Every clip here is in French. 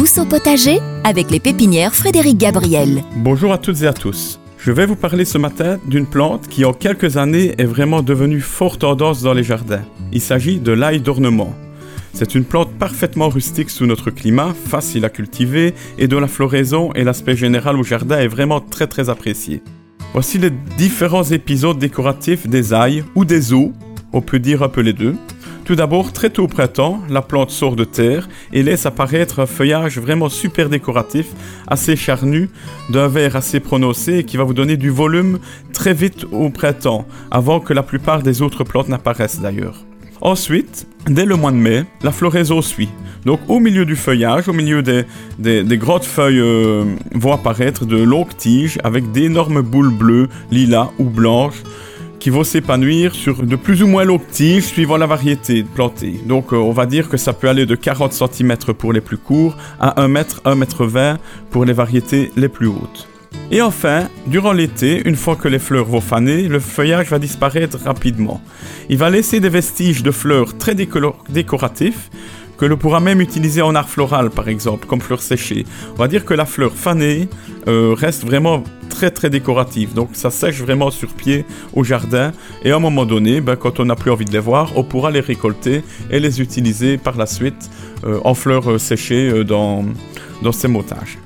Tous au potager avec les pépinières Frédéric Gabriel. Bonjour à toutes et à tous. Je vais vous parler ce matin d'une plante qui en quelques années est vraiment devenue fort tendance dans les jardins. Il s'agit de l'ail d'ornement. C'est une plante parfaitement rustique sous notre climat, facile à cultiver et dont la floraison et l'aspect général au jardin est vraiment très très apprécié. Voici les différents épisodes décoratifs des ailes ou des eaux, on peut dire un peu les deux. Tout d'abord, très tôt au printemps, la plante sort de terre et laisse apparaître un feuillage vraiment super décoratif, assez charnu, d'un vert assez prononcé et qui va vous donner du volume très vite au printemps, avant que la plupart des autres plantes n'apparaissent d'ailleurs. Ensuite, dès le mois de mai, la floraison suit. Donc au milieu du feuillage, au milieu des, des, grandes feuilles euh, vont apparaître de longues tiges avec d'énormes boules bleues, lilas ou blanches qui vont s'épanouir sur de plus ou moins longues tiges suivant la variété plantée. Donc euh, on va dire que ça peut aller de 40 cm pour les plus courts à 1 m, 1 m 20 pour les variétés les plus hautes. Et enfin, durant l'été, une fois que les fleurs vont faner, le feuillage va disparaître rapidement. Il va laisser des vestiges de fleurs très décoratifs que l'on pourra même utiliser en art floral par exemple, comme fleurs séchées. On va dire que la fleur fanée euh, reste vraiment très très décorative, donc ça sèche vraiment sur pied au jardin. Et à un moment donné, ben, quand on n'a plus envie de les voir, on pourra les récolter et les utiliser par la suite euh, en fleurs euh, séchées dans, dans ces motages.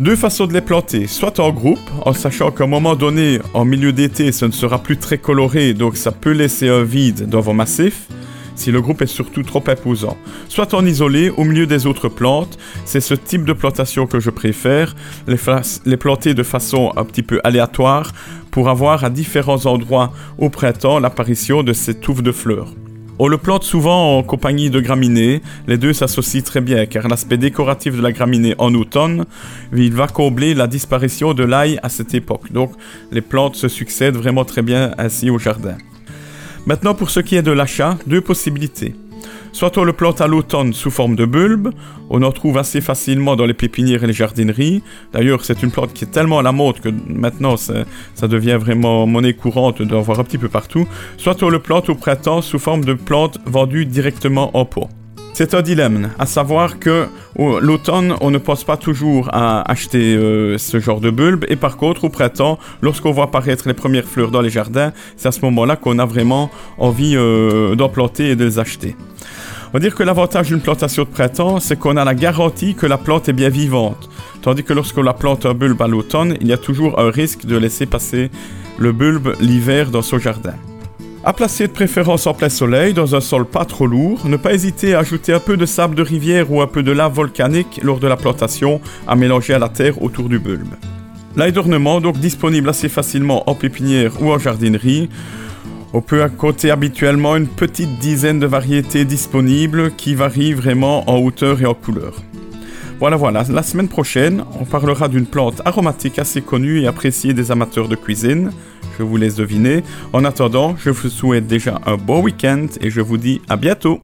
Deux façons de les planter, soit en groupe, en sachant qu'à un moment donné, en milieu d'été, ce ne sera plus très coloré, donc ça peut laisser un vide dans vos massifs, si le groupe est surtout trop imposant. Soit en isolé, au milieu des autres plantes, c'est ce type de plantation que je préfère, les, les planter de façon un petit peu aléatoire, pour avoir à différents endroits au printemps l'apparition de ces touffes de fleurs. On le plante souvent en compagnie de graminées. Les deux s'associent très bien car l'aspect décoratif de la graminée en automne, il va combler la disparition de l'ail à cette époque. Donc les plantes se succèdent vraiment très bien ainsi au jardin. Maintenant pour ce qui est de l'achat, deux possibilités. Soit on le plante à l'automne sous forme de bulbe, on en trouve assez facilement dans les pépinières et les jardineries. D'ailleurs, c'est une plante qui est tellement à la mode que maintenant ça, devient vraiment monnaie courante d'en voir un petit peu partout. Soit on le plante au printemps sous forme de plante vendue directement en pot. C'est un dilemme, à savoir que l'automne, on ne pense pas toujours à acheter euh, ce genre de bulbe, et par contre, au printemps, lorsqu'on voit apparaître les premières fleurs dans les jardins, c'est à ce moment-là qu'on a vraiment envie euh, d'en planter et de les acheter. On va dire que l'avantage d'une plantation de printemps, c'est qu'on a la garantie que la plante est bien vivante. Tandis que lorsqu'on la plante un bulbe à l'automne, il y a toujours un risque de laisser passer le bulbe l'hiver dans son jardin. À placer de préférence en plein soleil, dans un sol pas trop lourd, ne pas hésiter à ajouter un peu de sable de rivière ou un peu de lave volcanique lors de la plantation à mélanger à la terre autour du bulbe. L'ail d'ornement, donc disponible assez facilement en pépinière ou en jardinerie. On peut compter habituellement une petite dizaine de variétés disponibles qui varient vraiment en hauteur et en couleur. Voilà, voilà, la semaine prochaine, on parlera d'une plante aromatique assez connue et appréciée des amateurs de cuisine, je vous laisse deviner. En attendant, je vous souhaite déjà un bon week-end et je vous dis à bientôt.